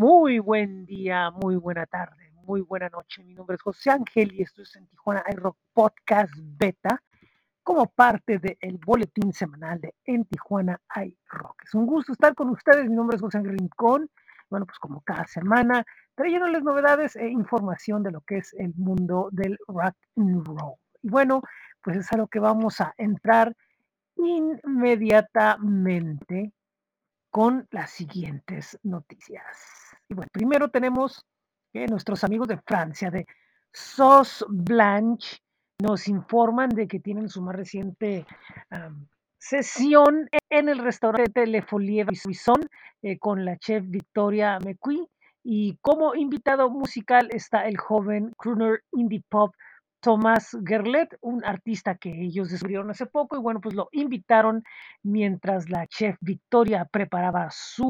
Muy buen día, muy buena tarde, muy buena noche. Mi nombre es José Ángel y esto es en Tijuana iRock Podcast Beta como parte del boletín semanal de En Tijuana iRock. Es un gusto estar con ustedes. Mi nombre es José Ángel Rincón. Bueno, pues como cada semana, trayéndoles novedades e información de lo que es el mundo del rock and roll. Y bueno, pues es a lo que vamos a entrar inmediatamente con las siguientes noticias. Y bueno, primero tenemos que nuestros amigos de Francia, de Sauce Blanche, nos informan de que tienen su más reciente sesión en el restaurante Le Folie Bison eh, con la chef Victoria McQueen. Y como invitado musical está el joven crooner indie pop Tomás Gerlet, un artista que ellos descubrieron hace poco y bueno, pues lo invitaron mientras la chef Victoria preparaba su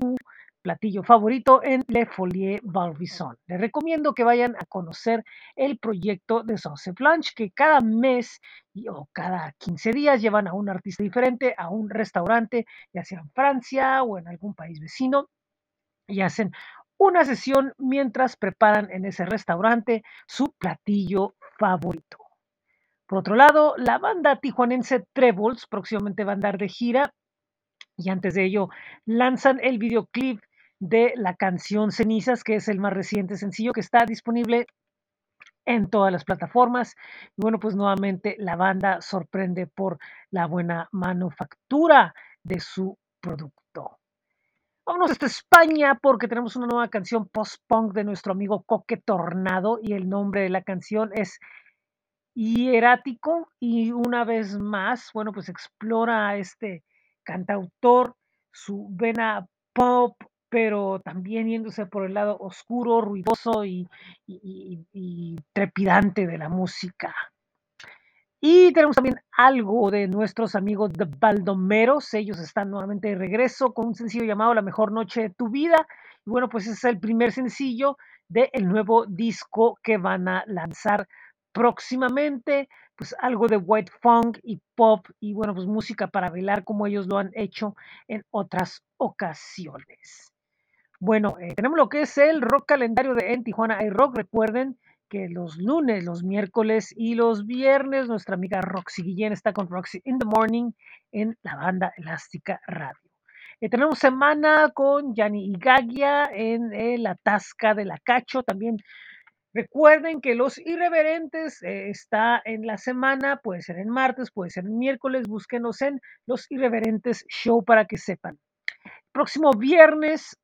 platillo favorito en Le Folie Barbizon. Les recomiendo que vayan a conocer el proyecto de Sauce Blanche, que cada mes o cada 15 días llevan a un artista diferente a un restaurante, ya sea en Francia o en algún país vecino, y hacen una sesión mientras preparan en ese restaurante su platillo favorito. Por otro lado, la banda tijuanense Trebles próximamente va a andar de gira y antes de ello lanzan el videoclip de la canción Cenizas, que es el más reciente sencillo que está disponible en todas las plataformas. Y bueno, pues nuevamente la banda sorprende por la buena manufactura de su producto. Vámonos hasta España porque tenemos una nueva canción post-punk de nuestro amigo Coque Tornado y el nombre de la canción es Hierático y una vez más, bueno, pues explora a este cantautor su vena pop, pero también yéndose por el lado oscuro, ruidoso y, trepidante de la música. Y tenemos también algo de nuestros amigos de Baldomeros. Ellos están nuevamente de regreso con un sencillo llamado La mejor noche de tu vida. Y bueno, pues ese es el primer sencillo del nuevo disco que van a lanzar próximamente. Pues algo de white funk y pop y bueno, pues música para bailar como ellos lo han hecho en otras ocasiones. Bueno, eh, tenemos lo que es el rock calendario de En Tijuana Rock. Recuerden que los lunes, los miércoles y los viernes nuestra amiga Roxy Guillén está con Roxy in the Morning en la banda Elástica Radio. Eh, tenemos semana con Yanni Igagia en eh, la Tasca de la Cacho. También recuerden que Los Irreverentes está en la semana, puede ser en martes, puede ser en miércoles. Búsquenos en Los Irreverentes Show para que sepan. Próximo viernes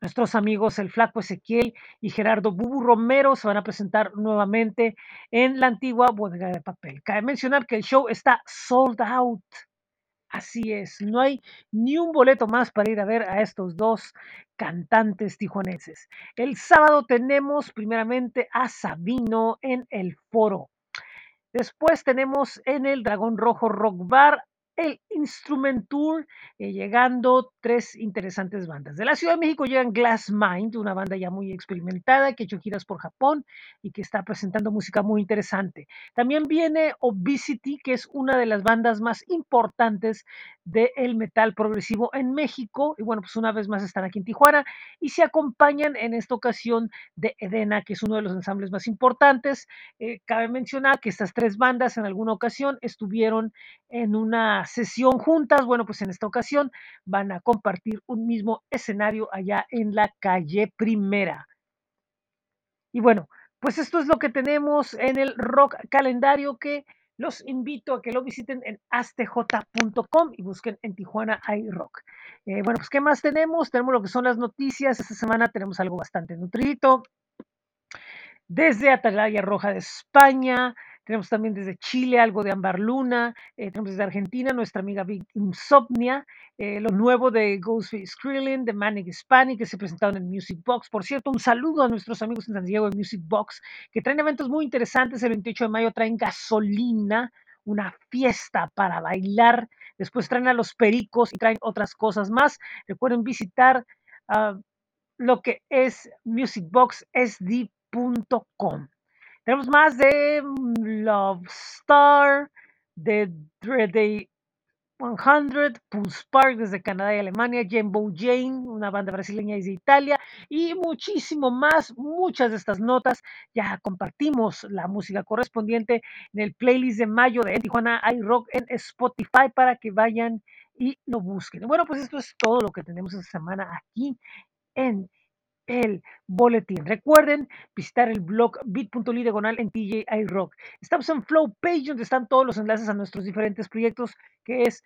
Nuestros amigos el Flaco Ezequiel y Gerardo Bubu Romero se van a presentar nuevamente en la antigua bodega de papel. Cabe mencionar que el show está sold out. Así es, no hay ni un boleto más para ir a ver a estos dos cantantes tijuaneses. El sábado tenemos primeramente a Sabino en el foro. Después tenemos en el Dragón Rojo Rock Bar el Instrument Tour, eh, llegando tres interesantes bandas. De la Ciudad de México llegan Glass Mind, una banda ya muy experimentada que ha hecho giras por Japón y que está presentando música muy interesante. También viene Obesity, que es una de las bandas más importantes del metal progresivo en México. Y bueno, pues una vez más están aquí en Tijuana y se acompañan en esta ocasión de Edena, que es uno de los ensambles más importantes. Eh, cabe mencionar que estas tres bandas en alguna ocasión estuvieron en una sesión juntas. Bueno, pues en esta ocasión van a compartir un mismo escenario allá en la calle Primera. Y bueno, pues esto es lo que tenemos en el rock calendario que los invito a que lo visiten en astj.com y busquen en Tijuana iRock. Eh, bueno, pues ¿qué más tenemos? Tenemos lo que son las noticias. Esta semana tenemos algo bastante nutridito. Desde Atalaya Roja de España, tenemos también desde Chile algo de Ambar Luna, eh, tenemos desde Argentina nuestra amiga Big Insomnia, eh, lo nuevo de Ghostface Krillin, de Manic Hispanic, que se presentaron en Music Box. Por cierto, un saludo a nuestros amigos en San Diego de Music Box, que traen eventos muy interesantes. El 28 de mayo traen gasolina, una fiesta para bailar. Después traen a los pericos y traen otras cosas más. Recuerden visitar uh, lo que es musicboxsd.com. Tenemos más de Love Star, de, de 100, Pulse Park desde Canadá y Alemania, Jumbo Jane, una banda brasileña desde Italia y muchísimo más. Muchas de estas notas ya compartimos la música correspondiente en el playlist de mayo de Tijuana iRock en Spotify para que vayan y lo busquen. Bueno, pues esto es todo lo que tenemos esta semana aquí en el boletín. Recuerden visitar el blog bit.ly diagonal en TJ iRock. Estamos en Flow Page donde están todos los enlaces a nuestros diferentes proyectos que es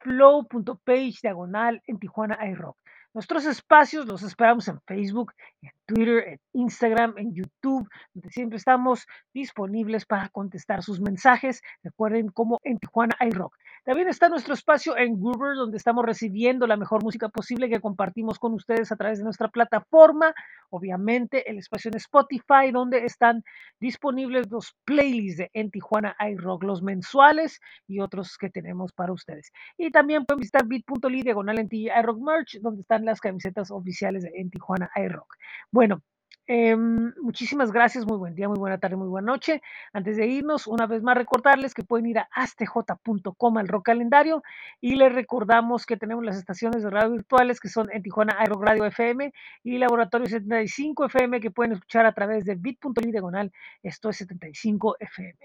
flow.page diagonal en Tijuana iRock. Nuestros espacios los esperamos en Facebook, en Twitter, en Instagram, en YouTube, donde siempre estamos disponibles para contestar sus mensajes. Recuerden como en Tijuana iRock. También está nuestro espacio en Groover, donde estamos recibiendo la mejor música posible que compartimos con ustedes a través de nuestra plataforma. Obviamente, el espacio en Spotify, donde están disponibles los playlists de En Tijuana iRock, los mensuales y otros que tenemos para ustedes. Y también pueden visitar bit.ly diagonal en iRock Merch, donde están las camisetas oficiales de En Tijuana iRock. Bueno, eh, muchísimas gracias, muy buen día, muy buena tarde, muy buena noche. Antes de irnos, una vez más recordarles que pueden ir a astj.com al rock calendario y les recordamos que tenemos las estaciones de radio virtuales que son en Tijuana iRock Radio FM y Laboratorio 75 FM que pueden escuchar a través de bit.ly diagonal esto es 75 FM.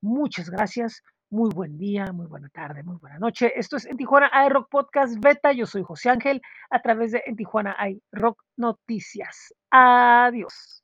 Muchas gracias. Muy buen día, muy buena tarde, muy buena noche. Esto es En Tijuana iRock Podcast Beta. Yo soy José Ángel a través de En Tijuana iRock Noticias. Adiós.